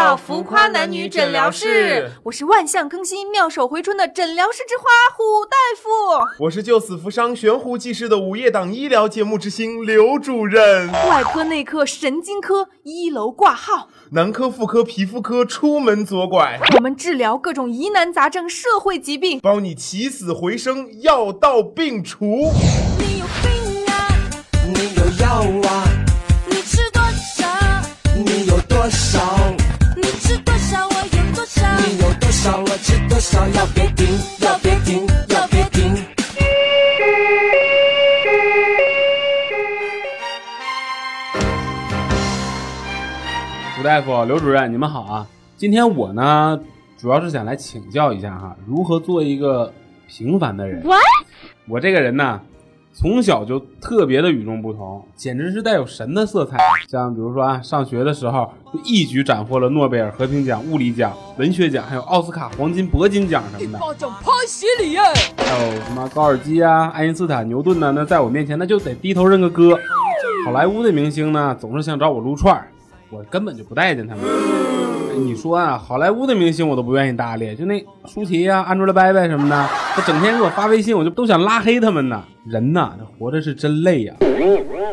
到浮夸男女诊疗室，我是万象更新、妙手回春的诊疗室之花虎大夫。我是救死扶伤、悬壶济世的午夜档医疗节目之星刘主任。外科、内科、神经科一楼挂号，男科、妇科、皮肤科出门左拐。我们治疗各种疑难杂症、社会疾病，帮你起死回生，药到病除。大夫、刘主任，你们好啊！今天我呢，主要是想来请教一下哈，如何做一个平凡的人。What？我这个人呢，从小就特别的与众不同，简直是带有神的色彩。像比如说啊，上学的时候就一举斩获了诺贝尔和平奖、物理奖、文学奖，还有奥斯卡黄金、铂金奖什么的。巴掌拍鞋里耶！还有什么高尔基啊、爱因斯坦、牛顿呢？那在我面前那就得低头认个哥。好莱坞的明星呢，总是想找我撸串儿，我根本就不待见他们。哎你说啊，好莱坞的明星我都不愿意搭理，就那舒淇呀、Angelababy 什么的，他整天给我发微信，我就都想拉黑他们呢。人呐，这活着是真累呀、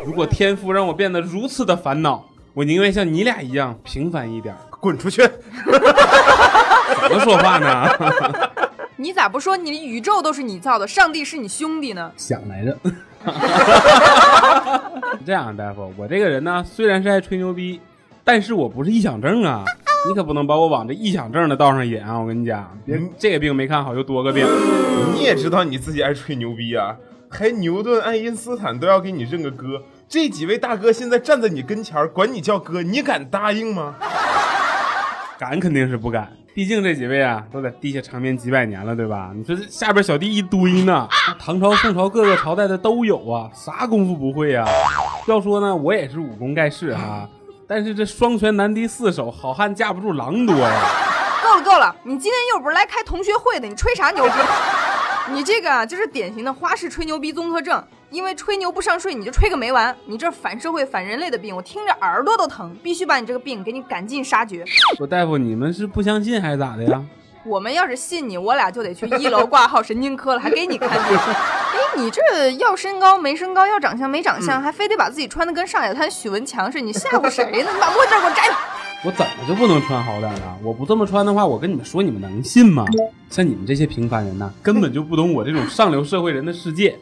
如果天赋让我变得如此的烦恼，我宁愿像你俩一样平凡一点儿。滚出去！怎么说话呢？你咋不说你宇宙都是你造的，上帝是你兄弟呢？想来着。这样，大夫，我这个人呢，虽然是爱吹牛逼，但是我不是臆想症啊，你可不能把我往这臆想症的道上引啊！我跟你讲，别嗯这个病没看好，又多个病。你也知道你自己爱吹牛逼啊，还牛顿、爱因斯坦都要给你认个哥。这几位大哥现在站在你跟前儿，管你叫哥，你敢答应吗？敢肯定是不敢，毕竟这几位啊都在地下长眠几百年了，对吧？你说这下边小弟一堆呢，唐朝、宋朝各个朝代的都有啊，啥功夫不会啊？要说呢，我也是武功盖世哈、但是这双拳难敌四手，好汉架不住狼多呀。够了够了，你今天又不是来开同学会的，你吹啥牛逼？你这个啊，就是典型的花式吹牛逼综合症，因为吹牛不上税，你就吹个没完。你这反社会、反人类的病，我听着耳朵都疼，必须把你这个病给你赶尽杀绝。说大夫，你们是不相信还是咋的呀？我们要是信你，我俩就得去一楼挂号神经科了，还给你看病。哎，你这要身高没身高，要长相没长相，还非得把自己穿的跟上海滩许文强似的，你吓唬谁呢？你把墨镜给我摘了。我怎么就不能穿好点了？我不这么穿的话，我跟你们说，你们能信吗？像你们这些平凡人呐，根本就不懂我这种上流社会人的世界。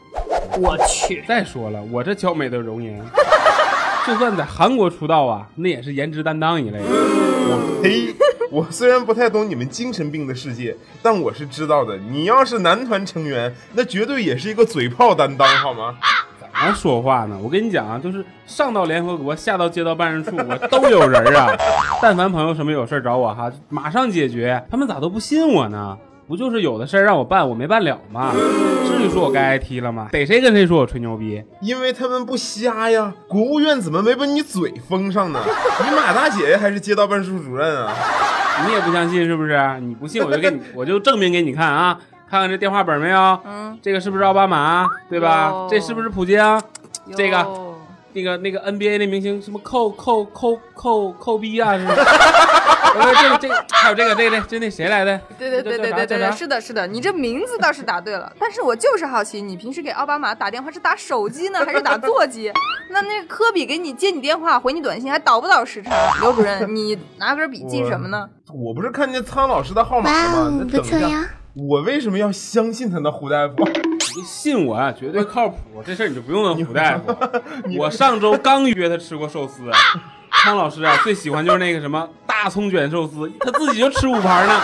我去，再说了，我这娇美的容颜，就算在韩国出道啊，那也是颜值担当一类的。我呸！我虽然不太懂你们精神病的世界，但我是知道的。你要是男团成员，那绝对也是一个嘴炮担当，好吗？怎么说话呢？我跟你讲啊，就是上到联合国，下到街道办事处，我都有人啊。但凡朋友什么有事找我哈，马上解决。他们咋都不信我呢？不就是有的事让我办，我没办了吗？说我该挨踢了吗？逮谁跟谁说我吹牛逼？因为他们不瞎呀。国务院怎么没把你嘴封上呢？你马大姐，还是街道办事处主任啊？你也不相信是不是？你不信我就给你，我就证明给你看啊！看看这电话本没有？嗯，这个是不是奥巴马？对吧？这是不是普京？这个那个那个 NBA 那明星什么扣扣扣扣扣逼啊？是吧？呃，这个这个还有这个这个这那谁来的？对对对对对对对，是的，是的，你这名字倒是答对了，但是我就是好奇，你平时给奥巴马打电话是打手机呢，还是打座机？那那科比给你接你电话、回你短信，还倒不倒时差？刘主任，你拿根笔记什么呢？我不是看见苍老师的号码了吗？那等一下，我为什么要相信他呢？胡大夫，你信我啊，绝对靠谱。这事儿你就不用问胡大夫。我上周刚约他吃过寿司，汤老师啊最喜欢就是那个什么大葱卷寿司，他自己就吃五盘呢。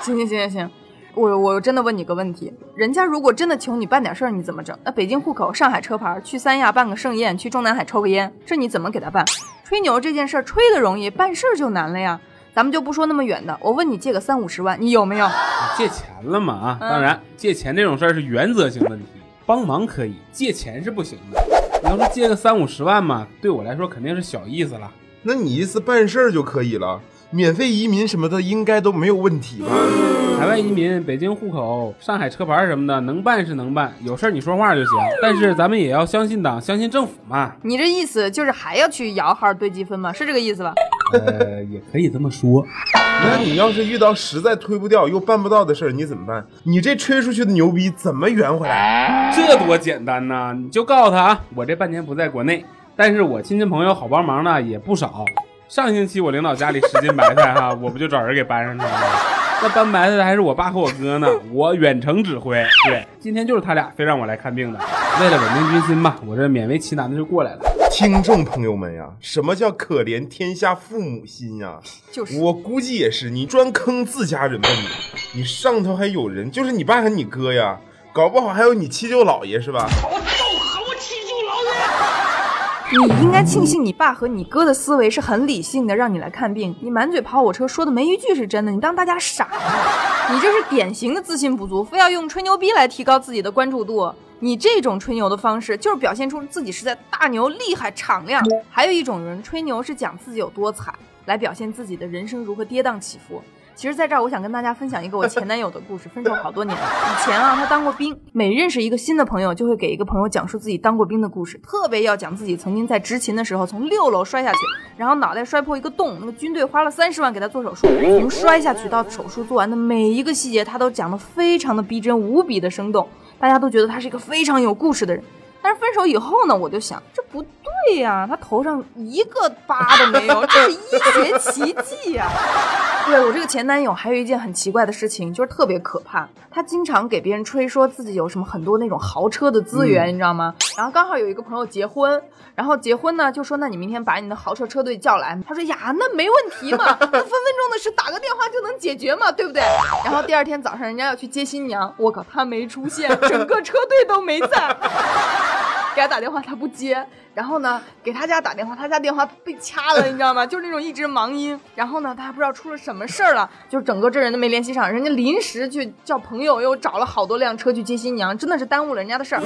行行行行行，我我真的问你个问题，人家如果真的求你办点事儿，你怎么整？那北京户口、上海车牌，去三亚办个盛宴，去中南海抽个烟，这你怎么给他办？吹牛这件事儿吹的容易，办事儿就难了呀。咱们就不说那么远的，我问你借个三五十万，你有没有？借钱了嘛啊？嗯当然，借钱这种事儿是原则性问题，帮忙可以，借钱是不行的。你要说借个三五十万嘛，对我来说肯定是小意思了。那你意思办事儿就可以了？免费移民什么的应该都没有问题吧？海外移民、北京户口、上海车牌什么的，能办是能办，有事儿你说话就行。但是咱们也要相信党，相信政府嘛。你这意思就是还要去摇号兑积分吗？是这个意思吧？呃，也可以这么说。那你要是遇到实在推不掉又办不到的事儿，你怎么办？你这吹出去的牛逼怎么圆回来？这多简单呐！你就告诉他啊，我这半年不在国内，但是我亲戚朋友好帮忙呢也不少。上星期我领导家里十斤白菜哈，我不就找人给搬上去了吗？那搬白菜的还是我爸和我哥呢，我远程指挥。对，今天就是他俩非让我来看病的，为了稳定军心吧，我这勉为其难的就过来了。听众朋友们呀，什么叫可怜天下父母心呀？就是我估计也是，你专坑自家人吧你，你上头还有人，就是你爸和你哥呀，搞不好还有你七舅姥爷是吧？你应该庆幸你爸和你哥的思维是很理性的，让你来看病。你满嘴跑火车，说的没一句是真的，你当大家傻呢？你这是典型的自信不足，非要用吹牛逼来提高自己的关注度。你这种吹牛的方式，就是表现出自己实在大牛、厉害、敞亮。还有一种人吹牛是讲自己有多惨，来表现自己的人生如何跌宕起伏。其实，在这儿我想跟大家分享一个我前男友的故事。分手好多年了，以前啊，他当过兵，每认识一个新的朋友，就会给一个朋友讲述自己当过兵的故事，特别要讲自己曾经在执勤的时候从六楼摔下去，然后脑袋摔破一个洞，那个军队花了三十万给他做手术，从摔下去到手术做完的每一个细节，他都讲得非常的逼真，无比的生动，大家都觉得他是一个非常有故事的人。但是分手以后呢，我就想这不对呀，他头上一个疤都没有，这是医学奇迹呀！对我这个前男友还有一件很奇怪的事情，就是特别可怕。他经常给别人吹说自己有什么很多那种豪车的资源，你知道吗？然后刚好有一个朋友结婚，然后结婚呢就说那你明天把你的豪车车队叫来。他说呀，那没问题嘛，那分分钟的事打个电话就能解决嘛，对不对？然后第二天早上人家要去接新娘，我靠，他没出现，整个车队都没在。给他打电话，他不接。然后呢，给他家打电话，他家电话被掐了，你知道吗？就是那种一直忙音。然后呢，他还不知道出了什么事儿了，就是整个这人都没联系上。人家临时去叫朋友，又找了好多辆车去接新娘，真的是耽误了人家的事儿。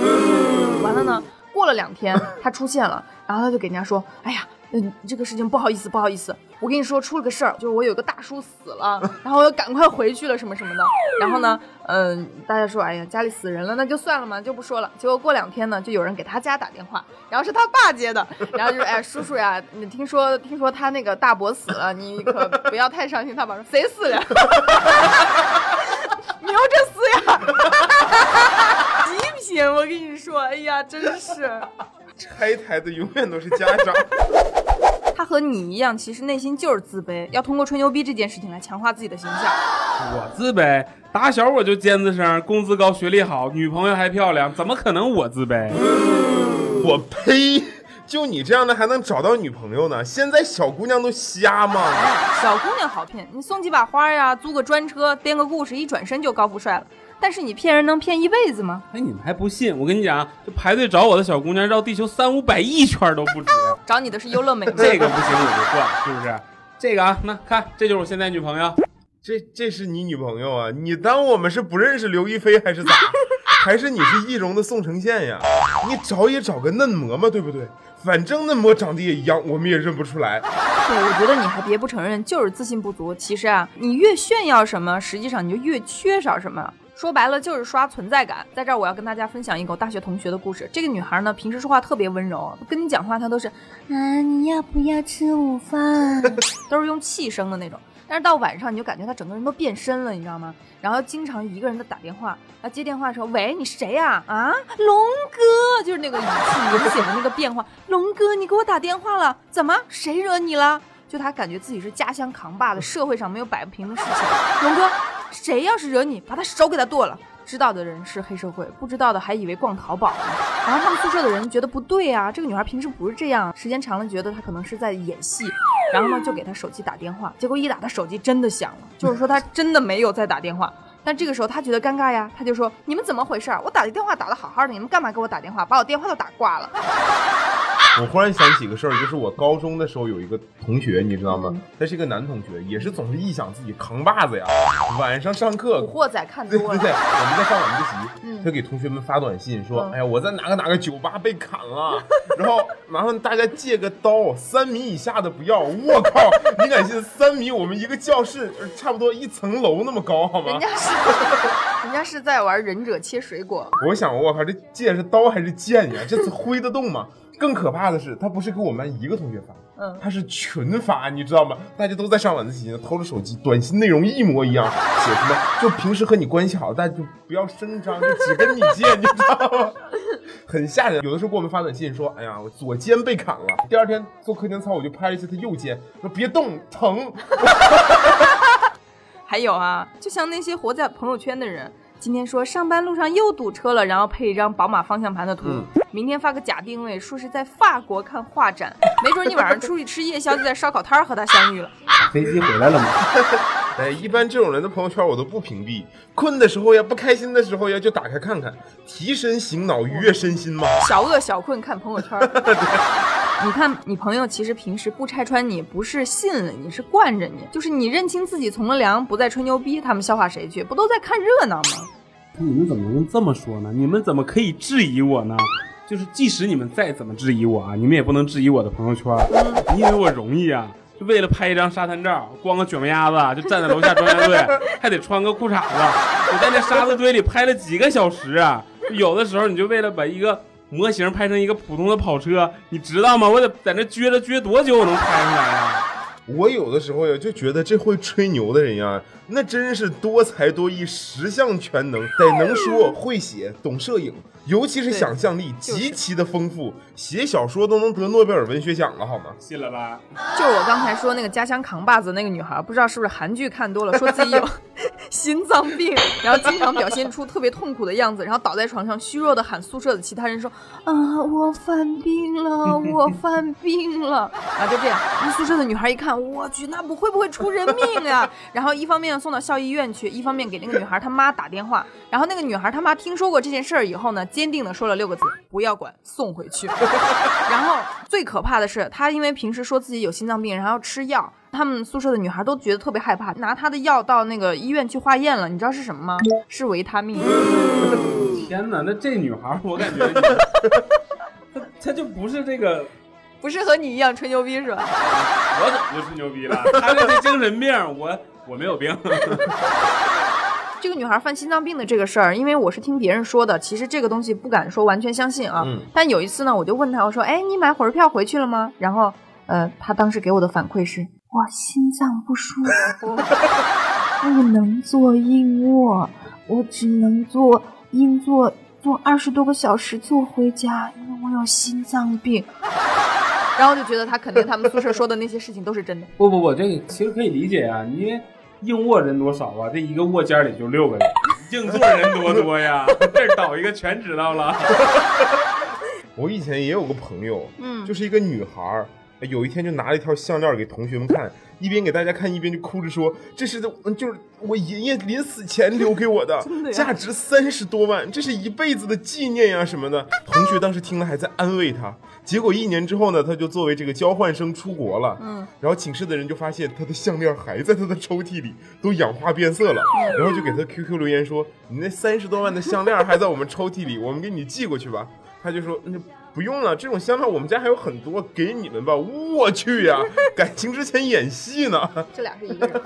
完了呢，过了两天，他出现了，然后他就给人家说：“哎呀。”嗯，这个事情不好意思，不好意思，我跟你说出了个事儿，就是我有个大叔死了，然后我要赶快回去了，什么什么的。然后呢，嗯、大家说，哎呀，家里死人了，那就算了嘛，就不说了。结果过两天呢，就有人给他家打电话，然后是他爸接的，然后就说，哎，叔叔呀，你听说听说他那个大伯死了，你可不要太伤心。他爸说，谁死了？牛着死呀！极品，我跟你说，哎呀，真是。拆台的永远都是家长。他和你一样，其实内心就是自卑，要通过吹牛逼这件事情来强化自己的形象。我自卑，打小我就尖子生，工资高，学历好，女朋友还漂亮，怎么可能我自卑？我呸！就你这样的还能找到女朋友呢？现在小姑娘都瞎吗？小姑娘好骗，你送几把花呀，租个专车，编个故事，一转身就高富帅了。但是你骗人能骗一辈子吗？哎，你们还不信？我跟你讲，这排队找我的小姑娘绕地球三五百亿圈都不止。找你的是优乐美吗？这个不行我就换，是不是？这个啊，那看，这就是我现在女朋友。这这是你女朋友啊？你当我们是不认识刘亦菲还是咋？还是你是易容的宋承宪呀？你找也找个嫩模嘛，对不对？反正嫩模长得也一样，我们也认不出来。对，我觉得你还别不承认，就是自信不足。其实啊，你越炫耀什么，实际上你就越缺少什么。说白了就是刷存在感。在这儿我要跟大家分享一个大学同学的故事。这个女孩呢，平时说话特别温柔，跟你讲话她都是啊，你要不要吃午饭？都是用气声的那种。但是到晚上你就感觉她整个人都变身了，你知道吗？然后经常一个人在打电话，啊接电话的时候，喂，你谁呀、啊？龙哥，就是那个语气明显的那个变化。龙哥，你给我打电话了，怎么？谁惹你了？就他感觉自己是家乡扛把子，社会上没有摆不平的事情。龙哥，谁要是惹你，把他手给他剁了。知道的人是黑社会，不知道的还以为逛淘宝呢。然后他们宿舍的人觉得不对啊，这个女孩平时不是这样，时间长了觉得她可能是在演戏，然后呢就给她手机打电话，结果一打她手机真的响了，就是说她真的没有在打电话。但这个时候她觉得尴尬呀，她就说：“你们怎么回事？我打的电话打的好好的，你们干嘛给我打电话？把我电话都打挂了。我忽然想起个事儿，就是我高中的时候有一个同学，你知道吗？他是一个男同学，也是总是臆想自己扛把子呀。晚上上课，古惑仔看多了，对对对，我们在上晚自习，嗯他给同学们发短信说：“嗯哎呀，我在哪个哪个酒吧被砍了，然后麻烦大家借个刀，三米以下的不要。”我靠，你敢信？三米，我们一个教室呃差不多一层楼那么高，好吗人？家是人家是在玩忍者切水果。我想，我靠，这借是刀还是剑呀？这是挥得动吗？更可怕的是，他不是给我们班一个同学发，嗯他是群发，你知道吗？大家都在上晚自习呢，偷着手机，短信内容一模一样，写什么就平时和你关系好，但就不要声张，就只跟你借，你知道吗？很吓人。有的时候给我们发短信说：“哎呀，我左肩被砍了。”第二天做课间操，我就拍了一下他右肩，说：“别动，疼。还有啊，就像那些活在朋友圈的人，今天说上班路上又堵车了，然后配一张宝马方向盘的图；嗯明天发个假定位，说是在法国看画展，没准你晚上出去吃夜宵，就在烧烤摊儿和他相遇了。飞机回来了吗？哎，一般这种人的朋友圈我都不屏蔽，困的时候呀，不开心的时候呀，就打开看看，提神醒脑，愉悦身心嘛。小饿小困看朋友圈。你看，你朋友其实平时不拆穿你，不是信了你，是惯着你，就是你认清自己从了良，不再吹牛逼，他们笑话谁去？不都在看热闹吗？你们怎么能这么说呢？你们怎么可以质疑我呢？就是即使你们再怎么质疑我啊，你们也不能质疑我的朋友圈。你以为我容易啊？就为了拍一张沙滩照，光个卷毛鸭子就站在楼下装甲队，还得穿个裤衩子。我在那沙子堆里拍了几个小时啊！有的时候你就为了把一个模型拍成一个普通的跑车，你知道吗？我得在那撅着撅多久我能拍出来啊？我有的时候呀，就觉得这会吹牛的人呀，那真是多才多艺，十项全能，得能说会写，懂摄影，尤其是想象力极其的丰富，写小说都能得诺贝尔文学奖了，好吗？信了吧？就我刚才说那个家乡扛把子那个女孩，不知道是不是韩剧看多了，说自己有 心脏病，然后经常表现出特别痛苦的样子，然后倒在床上虚弱的喊宿舍的其他人说啊，我犯病了，我犯病了，啊，就这样。那宿舍的女孩一看，我去，那不会不会出人命呀？然后一方面送到校医院去，一方面给那个女孩她妈打电话。然后那个女孩她妈听说过这件事儿以后呢，坚定的说了六个字：不要管，送回去。然后最可怕的是，她因为平时说自己有心脏病，然后要吃药，他们宿舍的女孩都觉得特别害怕，拿她的药到那个医院去化验了，你知道是什么吗？是维他命。天哪，那这女孩我感觉她 她就不是这个。不是和你一样吹牛逼是吧？我怎么就吹牛逼了？他这是精神病，我我没有病。这个女孩犯心脏病的这个事儿，因为我是听别人说的，其实这个东西不敢说完全相信啊。嗯但有一次呢，我就问她，我说：“哎，你买火车票回去了吗？”然后，呃，她当时给我的反馈是：我心脏不舒服，不能做硬卧，我只能坐硬座，坐二十多个小时坐回家，因为我有心脏病。然后就觉得他肯定他们宿舍说的那些事情都是真的。不 不不，这个其实可以理解啊，因为硬卧人多少啊，这一个卧间里就六个人，硬座人多多呀，这儿倒一个全知道了。我以前也有个朋友，嗯就是一个女孩儿，有一天就拿了一条项链给同学们看，一边给大家看，一边就哭着说：“这是嗯就是我爷爷临死前留给我的 的，价值三十多万，这是一辈子的纪念呀什么的。”同学当时听了还在安慰他，结果一年之后呢，他就作为这个交换生出国了，嗯，然后寝室的人就发现他的项链还在他的抽屉里，都氧化变色了，然后就给他 QQ 留言说：“你那三十多万的项链还在我们抽屉里，我们给你寄过去吧。”他就说：“那不用了，这种香料我们家还有很多，给你们吧。”我去呀，感情之前演戏呢。这俩是一个人。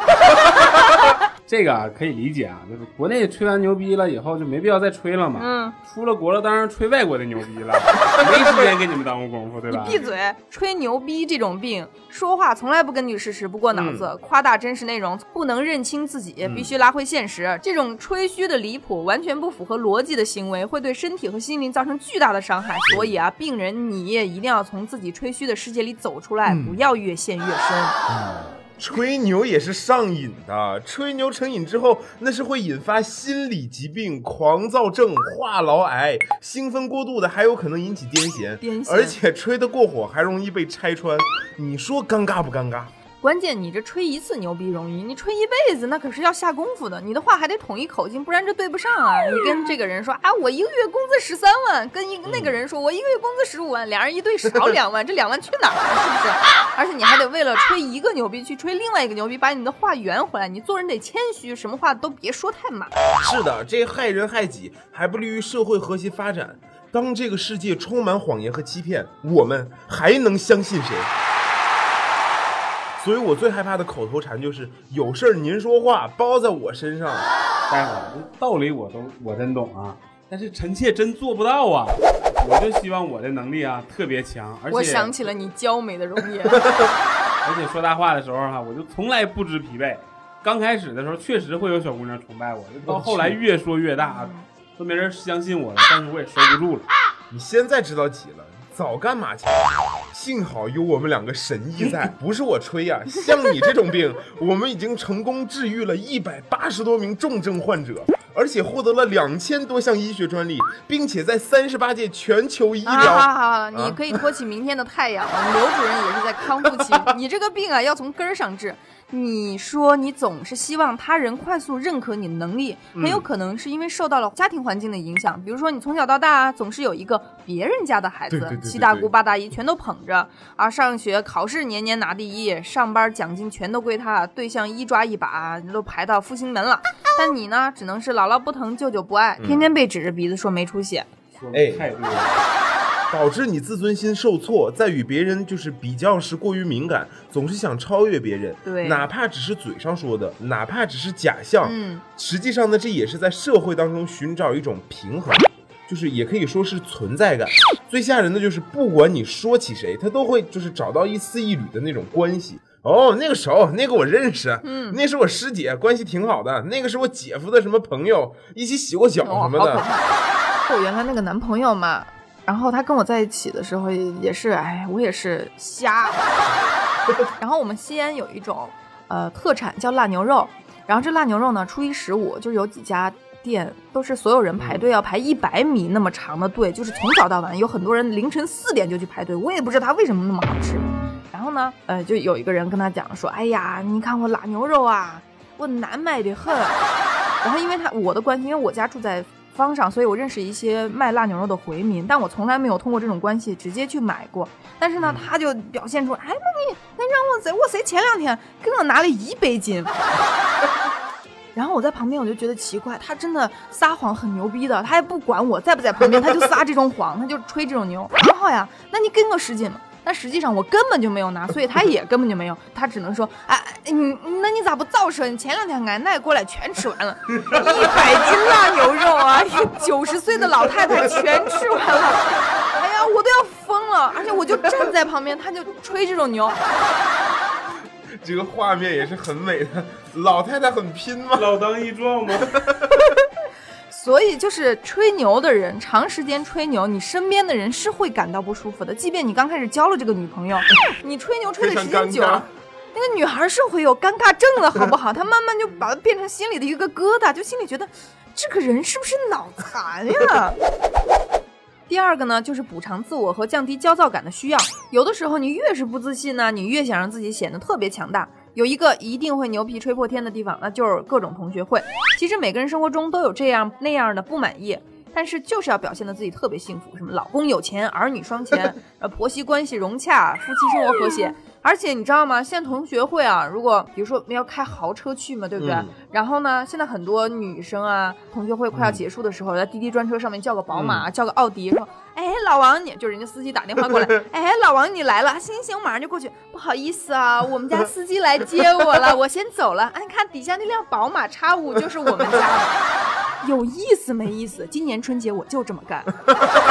这个啊可以理解啊，就是国内吹完牛逼了以后就没必要再吹了嘛。嗯，出了国了，当然吹外国的牛逼了，没时间给你们耽误功夫，对吧？你闭嘴！吹牛逼这种病，说话从来不根据事实，不过脑子，夸大真实内容，不能认清自己，必须拉回现实。这种吹嘘的离谱，完全不符合逻辑的行为，会对身体和心灵造成巨大的伤害。所以啊，病人你也一定要从自己吹嘘的世界里走出来，不要越陷越深。吹牛也是上瘾的，吹牛成瘾之后，那是会引发心理疾病、狂躁症、话痨癌，兴奋过度的还有可能引起癫痫，癫痫。而且吹得过火还容易被拆穿，你说尴尬不尴尬？关键你这吹一次牛逼容易，你吹一辈子那可是要下功夫的。你的话还得统一口径，不然这对不上啊。你跟这个人说啊，我一个月工资十三万，跟一那个人说我一个月工资十五万，俩人一对少两万，这两万去哪儿了？是不是？而且你还得为了吹一个牛逼去吹另外一个牛逼，把你的话圆回来。你做人得谦虚，什么话都别说太满。是的，这害人害己，还不利于社会和谐发展。当这个世界充满谎言和欺骗，我们还能相信谁？所以我最害怕的口头禅就是“有事儿您说话，包在我身上待会儿这道理我都我真懂啊，但是臣妾真做不到啊。我就希望我的能力啊特别强，而且我想起了你娇美的容颜。而且说大话的时候哈、我就从来不知疲惫。刚开始的时候确实会有小姑娘崇拜我，到后来越说越大，都没人相信我了，但是我也收不住了。你现在知道急了，早干嘛去了？幸好有我们两个神医在，不是我吹呀、像你这种病，我们已经成功治愈了一百八十多名重症患者，而且获得了两千多项医学专利，并且在三十八届全球医疗好好疗。好，你可以托起明天的太阳。刘主任也是在康复期，你这个病啊要从根儿上治。你说你总是希望他人快速认可你的能力，很有可能是因为受到了家庭环境的影响。比如说你从小到大啊总是有一个别人家的孩子对对对，对七大姑八大姨全都捧着啊，上学考试年年拿第一，上班奖金全都归他，对象一抓一把都排到复兴门了。但你呢，只能是姥姥不疼，舅舅不爱，天天被指着鼻子说没出息。说哎的太对了，导致你自尊心受挫，在与别人就是比较时过于敏感，总是想超越别人。对哪怕只是嘴上说的，哪怕只是假象，嗯，实际上呢，这也是在社会当中寻找一种平衡，就是也可以说是存在感。最吓人的就是，不管你说起谁，他都会就是找到一丝一缕的那种关系。哦，那个熟，那个我认识，嗯，那是我师姐，关系挺好的。那个是我姐夫的什么朋友，一起洗过脚哦什么的。我原来那个男朋友嘛，然后他跟我在一起的时候也也是，哎，我也是瞎。然后我们西安有一种呃特产叫腊牛肉，然后这腊牛肉呢，初一十五就是有几家店都是所有人排队要排一百米那么长的队，就是从早到晚，有很多人凌晨四点就去排队，我也不知道它为什么那么好吃。然后呢，呃，就有一个人跟他讲说，哎呀，你看我腊牛肉啊，我难买的很。然后因为他我的关系，因为我家住在方上，所以我认识一些卖辣牛肉的回民，但我从来没有通过这种关系直接去买过。但是呢，他就表现出，哎，那你那让我谁我谁前两天给我拿了一百斤。然后我在旁边，我就觉得奇怪，他真的撒谎很牛逼的，他也不管我在不在旁边，他就撒这种谎，他就吹这种牛。然后呀，那你给我十斤嘛？但实际上我根本就没有拿，所以他也根本就没有，他只能说，哎，哎你那你咋不早说？你前两天俺奶过来全吃完了，一百斤腊牛肉啊，一个九十岁的老太太全吃完了，哎呀，我都要疯了，而且我就站在旁边，他就吹这种牛，这个画面也是很美的，老太太很拼吗？老当益壮吗？所以就是吹牛的人，长时间吹牛，你身边的人是会感到不舒服的。即便你刚开始交了这个女朋友，你吹牛吹的时间久了，那个女孩是会有尴尬症的，好不好？她慢慢就把它变成心里的一个疙瘩，就心里觉得这个人是不是脑残呀？第二个呢，就是补偿自我和降低焦躁感的需要。有的时候，你越是不自信呢，你越想让自己显得特别强大。有一个一定会牛皮吹破天的地方，那就是各种同学会。其实每个人生活中都有这样那样的不满意，但是就是要表现的自己特别幸福，什么老公有钱，儿女双全，呃，婆媳关系融洽，夫妻生活和谐。而且你知道吗？现在同学会啊，如果比如说要开豪车去嘛，对不对？嗯然后呢，现在很多女生啊，同学会快要结束的时候，在滴滴专车上面叫个宝马，叫个奥迪，说：“哎，老王你就人家司机打电话过来，哎，老王你来了，行行，我马上就过去。不好意思啊，我们家 司机来接我了，我先走了。哎，你看底下那辆宝马叉五就是我们家的，有意思没意思？今年春节我就这么干。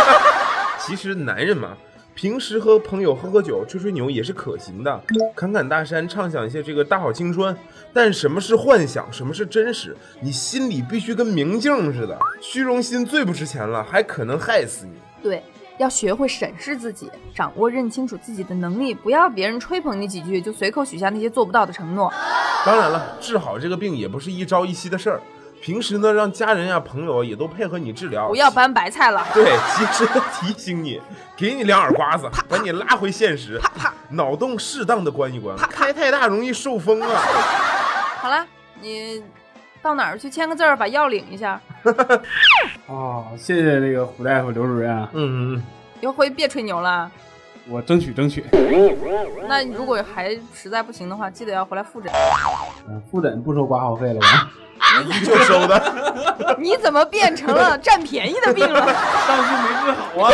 其实男人嘛，平时和朋友喝喝酒、吹吹牛也是可行的，侃侃大山，畅想一些这个大好青春。但什么是幻想，什么是真实？你心里必须跟明镜似的，虚荣心最不值钱了，还可能害死你。对，要学会审视自己，掌握认清楚自己的能力，不要别人吹捧你几句就随口许下那些做不到的承诺。当然了，治好这个病也不是一朝一夕的事儿。平时呢，让家人呀、朋友也都配合你治疗，不要搬白菜了。对，及时的提醒你，给你两耳刮子，把你拉回现实，啪啪脑洞适当的关一关，开太大容易受风啊。好了，你到哪儿去签个字儿，把药领一下。哦，谢谢那个胡大夫、刘主任啊，嗯嗯以后回去别吹牛了。我争取争取。那如果还实在不行的话，记得要回来复诊。嗯，复诊不收挂号费了吧？嗯，依旧收的。你怎么变成了占便宜的病了？上次没治好啊。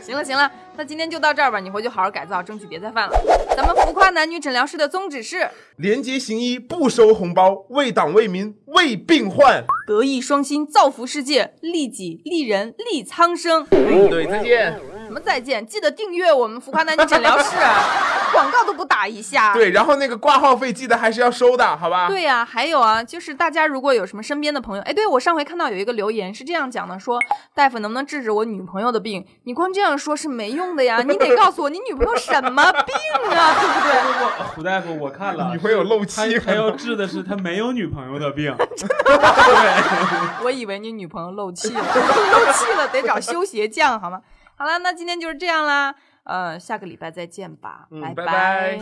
行了行了，那今天就到这儿吧，你回去好好改造，争取别再犯了。咱们浮夸男女诊疗室的宗旨是廉洁行医，不收红包，为党为民为病患。德艺双馨，造福世界，利己利人利苍生。嗯，对，再见。什么再见？记得订阅我们浮夸男女诊疗室，广告都不打一下。对，然后那个挂号费记得还是要收的，好吧？对呀、还有啊，就是大家如果有什么身边的朋友，哎，对我上回看到有一个留言是这样讲的，说大夫能不能治治我女朋友的病？你光这样说是没用的呀，你得告诉我你女朋友什么病啊，对不对？胡大夫，我看了，女朋友漏气他要治的是他没有女朋友的病。我以为你女朋友漏气了，漏气了得找修鞋匠好吗？好了，那今天就是这样啦，呃，下个礼拜再见吧，嗯拜拜拜